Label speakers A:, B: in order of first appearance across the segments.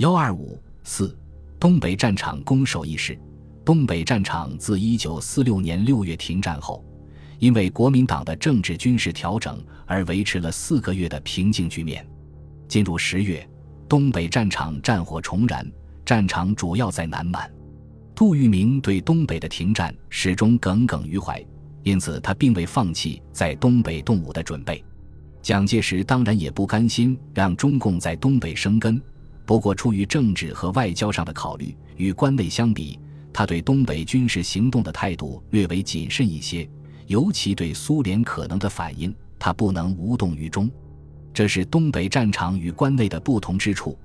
A: 幺二五四，东北战场攻守一事。东北战场自一九四六年六月停战后，因为国民党的政治军事调整而维持了四个月的平静局面。进入十月，东北战场战火重燃，战场主要在南满。杜聿明对东北的停战始终耿耿于怀，因此他并未放弃在东北动武的准备。蒋介石当然也不甘心让中共在东北生根。不过，出于政治和外交上的考虑，与关内相比，他对东北军事行动的态度略为谨慎一些，尤其对苏联可能的反应，他不能无动于衷。这是东北战场与关内的不同之处，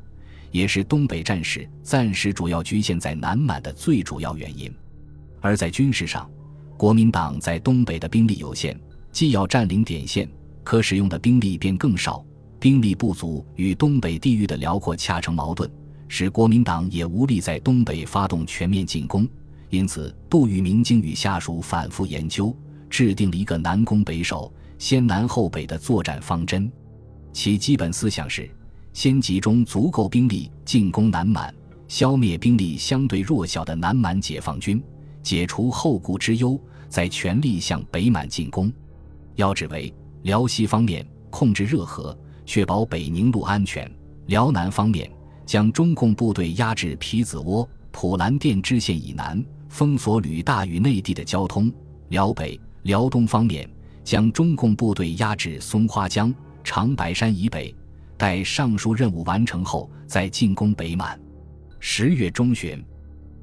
A: 也是东北战事暂时主要局限在南满的最主要原因。而在军事上，国民党在东北的兵力有限，既要占领点线，可使用的兵力便更少。兵力不足与东北地域的辽阔恰成矛盾，使国民党也无力在东北发动全面进攻。因此，杜聿明经与下属反复研究，制定了一个南攻北守、先南后北的作战方针。其基本思想是：先集中足够兵力进攻南满，消灭兵力相对弱小的南满解放军，解除后顾之忧，再全力向北满进攻。要旨为辽西方面控制热河。确保北宁路安全。辽南方面将中共部队压制皮子窝、普兰店支线以南，封锁旅大与内地的交通。辽北、辽东方面将中共部队压制松花江、长白山以北，待上述任务完成后再进攻北满。十月中旬，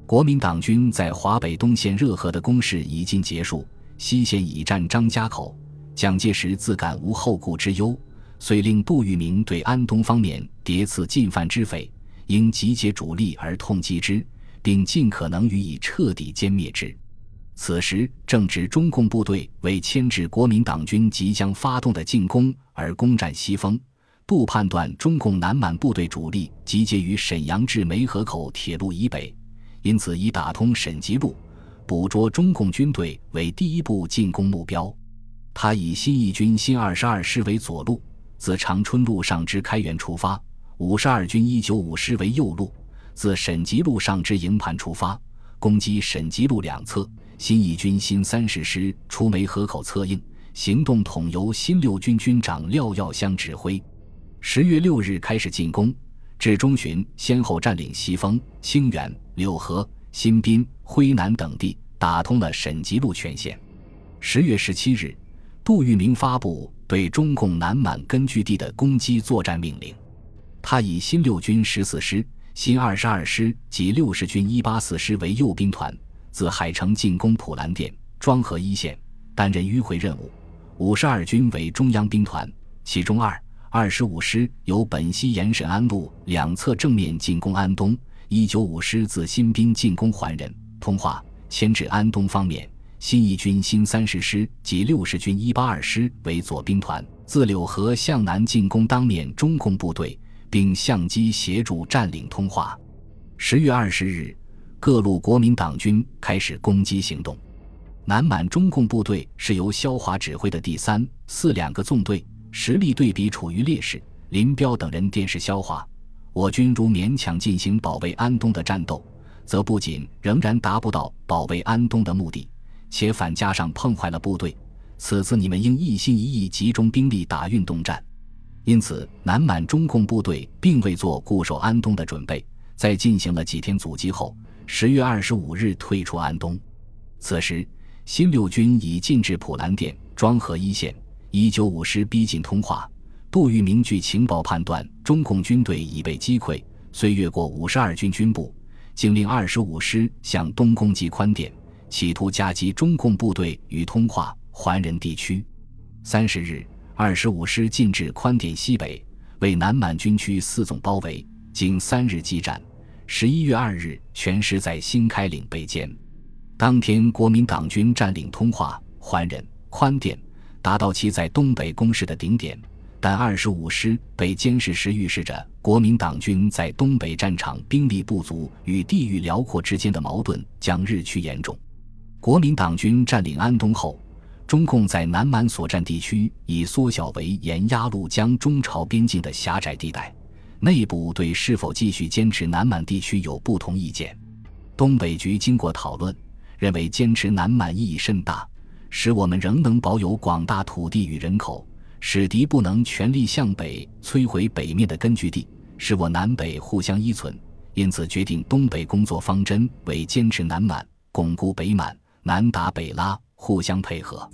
A: 国民党军在华北东线热河的攻势已经结束，西线已占张家口。蒋介石自感无后顾之忧。遂令杜聿明对安东方面谍刺进犯之匪，应集结主力而痛击之，并尽可能予以彻底歼灭之。此时正值中共部队为牵制国民党军即将发动的进攻而攻占西丰。杜判断中共南满部队主力集结于沈阳至梅河口铁路以北，因此以打通沈吉路、捕捉中共军队为第一步进攻目标。他以新一军新二十二师为左路。自长春路上之开原出发，五十二军一九五师为右路，自沈吉路上之营盘出发，攻击沈吉路两侧。新一军新三十师出梅河口策应，行动统由新六军军长廖耀湘指挥。十月六日开始进攻，至中旬先后占领西丰、清远、柳河、新宾、辉南等地，打通了沈吉路全线。十月十七日，杜聿明发布。对中共南满根据地的攻击作战命令，他以新六军十四师、新二十二师及六十军一八四师为右兵团，自海城进攻普兰店、庄河一线，担任迂回任务；五十二军为中央兵团，其中二、二十五师由本溪沿沈安路两侧正面进攻安东；一九五师自新兵进攻桓仁、通化，牵制安东方面。新一军新三十师及六十军一八二师为左兵团，自柳河向南进攻当面中共部队，并相机协助占领通化。十月二十日，各路国民党军开始攻击行动。南满中共部队是由萧华指挥的第三、四两个纵队，实力对比处于劣势。林彪等人电示萧华：“我军如勉强进行保卫安东的战斗，则不仅仍然达不到保卫安东的目的。”且反加上碰坏了部队，此次你们应一心一意集中兵力打运动战。因此，南满中共部队并未做固守安东的准备，在进行了几天阻击后，十月二十五日退出安东。此时，新六军已进至普兰店、庄河一线，一九五师逼近通化。杜聿明据情报判断，中共军队已被击溃，遂越过五十二军军部，竟令二十五师向东攻击宽甸。企图夹击中共部队与通化、桓仁地区。三十日，二十五师进至宽甸西北，为南满军区四纵包围。经三日激战，十一月二日，全师在新开岭被歼。当天，国民党军占领通化、桓仁、宽甸，达到其在东北攻势的顶点。但二十五师被监视时，预示着国民党军在东北战场兵力不足与地域辽阔之间的矛盾将日趋严重。国民党军占领安东后，中共在南满所占地区已缩小为沿鸭绿江中朝边境的狭窄地带，内部对是否继续坚持南满地区有不同意见。东北局经过讨论，认为坚持南满意义甚大，使我们仍能保有广大土地与人口，使敌不能全力向北摧毁北面的根据地，使我南北互相依存。因此，决定东北工作方针为坚持南满，巩固北满，南打北拉，互相配合，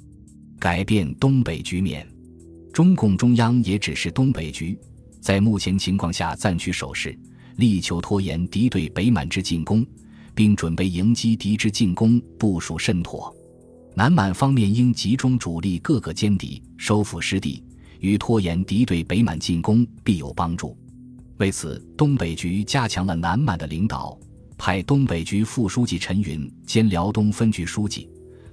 A: 改变东北局面。中共中央也指示东北局，在目前情况下暂取守势，力求拖延敌对北满之进攻，并准备迎击敌之进攻，部署甚妥。南满方面应集中主力，各个歼敌，收复失地，与拖延敌对北满进攻必有帮助。为此，东北局加强了南满的领导，派东北局副书记陈云兼辽东分局书记，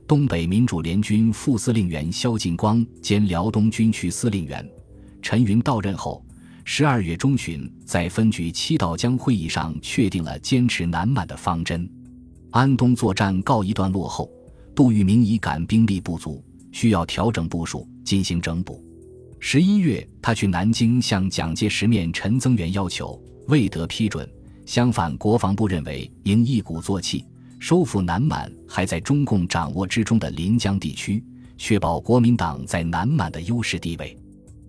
A: 东北民主联军副司令员肖劲光兼辽东军区司令员。陈云到任后，十二月中旬在分局七道江会议上确定了坚持南满的方针。安东作战告一段落后，杜聿明已感兵力不足，需要调整部署，进行整补。十一月，他去南京向蒋介石面陈增元要求，未得批准。相反，国防部认为应一鼓作气，收复南满还在中共掌握之中的临江地区，确保国民党在南满的优势地位。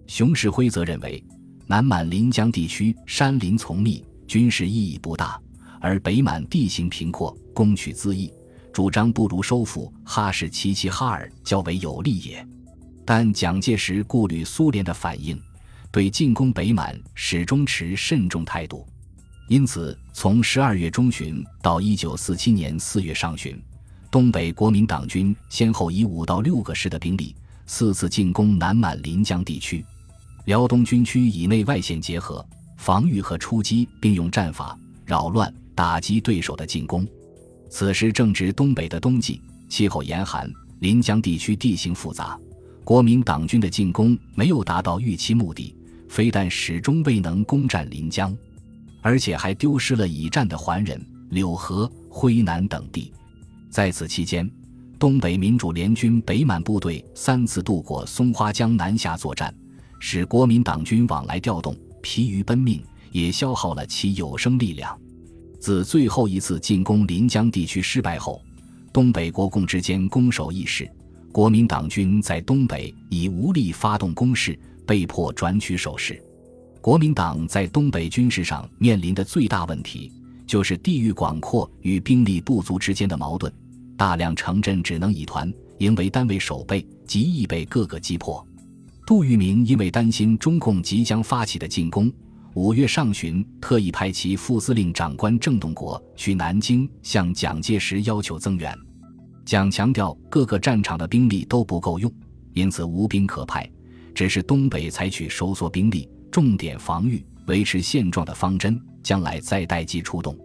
A: 熊式辉则认为，南满临江地区山林丛密，军事意义不大，而北满地形平阔，攻取恣易，主张不如收复哈士奇齐哈尔较为有利也。但蒋介石顾虑苏联的反应，对进攻北满始终持慎重态度。因此，从十二月中旬到一九四七年四月上旬，东北国民党军先后以五到六个师的兵力，四次进攻南满临江地区。辽东军区以内外线结合，防御和出击并用战法，扰乱打击对手的进攻。此时正值东北的冬季，气候严寒，临江地区地形复杂。国民党军的进攻没有达到预期目的，非但始终未能攻占临江，而且还丢失了已战的桓仁、柳河、辉南等地。在此期间，东北民主联军北满部队三次渡过松花江南下作战，使国民党军往来调动，疲于奔命，也消耗了其有生力量。自最后一次进攻临江地区失败后，东北国共之间攻守易势。国民党军在东北已无力发动攻势，被迫转取守势。国民党在东北军事上面临的最大问题，就是地域广阔与兵力不足之间的矛盾。大量城镇只能以团营为单位守备，极易被各个击破。杜聿明因为担心中共即将发起的进攻，五月上旬特意派其副司令长官郑洞国去南京向蒋介石要求增援。蒋强调，各个战场的兵力都不够用，因此无兵可派，只是东北采取收缩兵力、重点防御、维持现状的方针，将来再待机出动。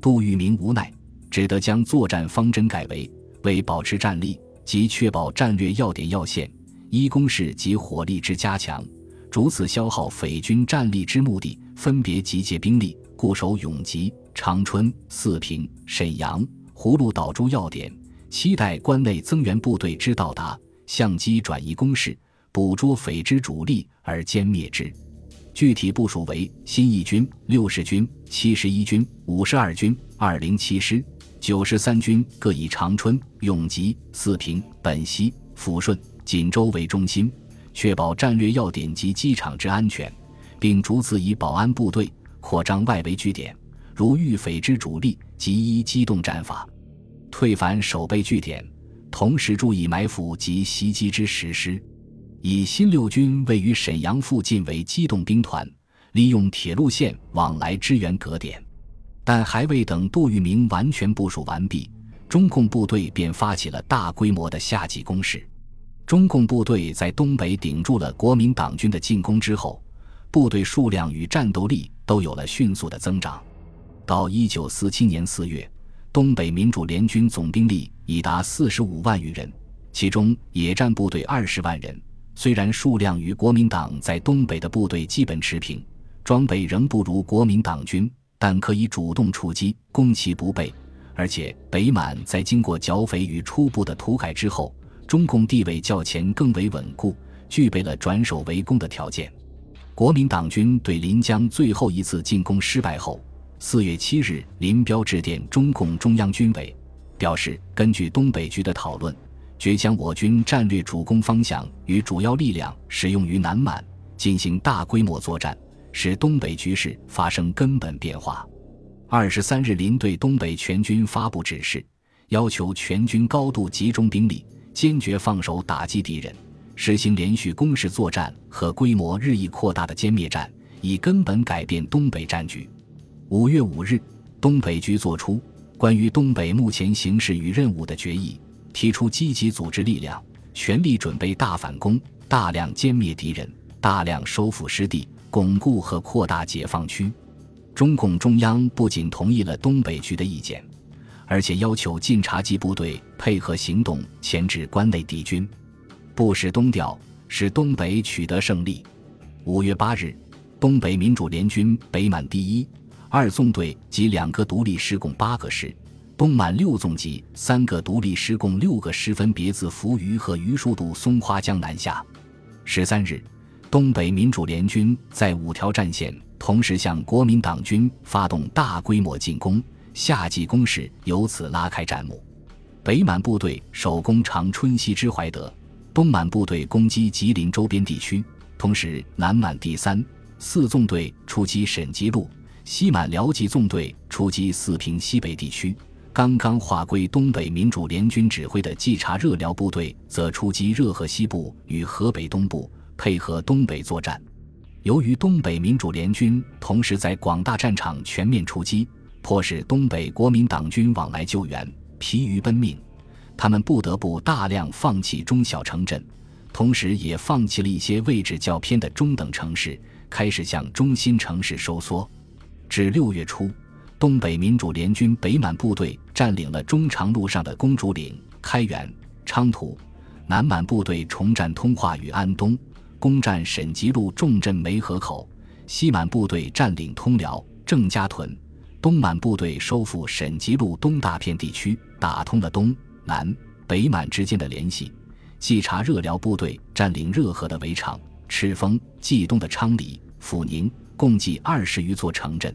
A: 杜聿明无奈，只得将作战方针改为：为保持战力及确保战略要点要线、依攻势及火力之加强，逐次消耗匪军战力之目的，分别集结兵力固守永吉、长春、四平、沈阳、葫芦岛诸要点。期待关内增援部队之到达，相机转移攻势，捕捉匪之主力而歼灭之。具体部署为：新一军、六十军、七十一军、五十二军、二零七师、九十三军各以长春、永吉、四平、本溪、抚顺、锦州为中心，确保战略要点及机场之安全，并逐次以保安部队扩张外围据点，如遇匪之主力，即依机动战法。退返守备据点，同时注意埋伏及袭击之实施。以新六军位于沈阳附近为机动兵团，利用铁路线往来支援各点。但还未等杜聿明完全部署完毕，中共部队便发起了大规模的夏季攻势。中共部队在东北顶住了国民党军的进攻之后，部队数量与战斗力都有了迅速的增长。到一九四七年四月。东北民主联军总兵力已达四十五万余人，其中野战部队二十万人。虽然数量与国民党在东北的部队基本持平，装备仍不如国民党军，但可以主动出击，攻其不备。而且北满在经过剿匪与初步的土改之后，中共地位较前更为稳固，具备了转守为攻的条件。国民党军对临江最后一次进攻失败后，四月七日，林彪致电中共中央军委，表示根据东北局的讨论，决将我军战略主攻方向与主要力量使用于南满，进行大规模作战，使东北局势发生根本变化。二十三日，林对东北全军发布指示，要求全军高度集中兵力，坚决放手打击敌人。实行连续攻势作战和规模日益扩大的歼灭战，以根本改变东北战局。五月五日，东北局作出关于东北目前形势与任务的决议，提出积极组织力量，全力准备大反攻，大量歼灭敌人，大量收复失地，巩固和扩大解放区。中共中央不仅同意了东北局的意见，而且要求晋察冀部队配合行动，牵制关内敌军。不使东调，使东北取得胜利。五月八日，东北民主联军北满第一、二纵队及两个独立师共八个师，东满六纵及三个独立师共六个师分别自扶余和榆树渡松花江南下。十三日，东北民主联军在五条战线同时向国民党军发动大规模进攻，夏季攻势由此拉开战幕。北满部队守攻长春西之怀德。东满部队攻击吉林周边地区，同时南满第三、四纵队出击沈吉路，西满辽吉纵队出击四平西北地区。刚刚划归东北民主联军指挥的冀察热辽部队则出击热河西部与河北东部，配合东北作战。由于东北民主联军同时在广大战场全面出击，迫使东北国民党军往来救援，疲于奔命。他们不得不大量放弃中小城镇，同时也放弃了一些位置较偏的中等城市，开始向中心城市收缩。至六月初，东北民主联军北满部队占领了中长路上的公主岭、开原、昌图；南满部队重占通化与安东，攻占沈吉路重镇梅河口；西满部队占领通辽、郑家屯；东满部队收复沈吉路东大片地区，打通了东。南北满之间的联系，冀察热辽部队占领热河的围场、赤峰、冀东的昌黎、阜宁，共计二十余座城镇。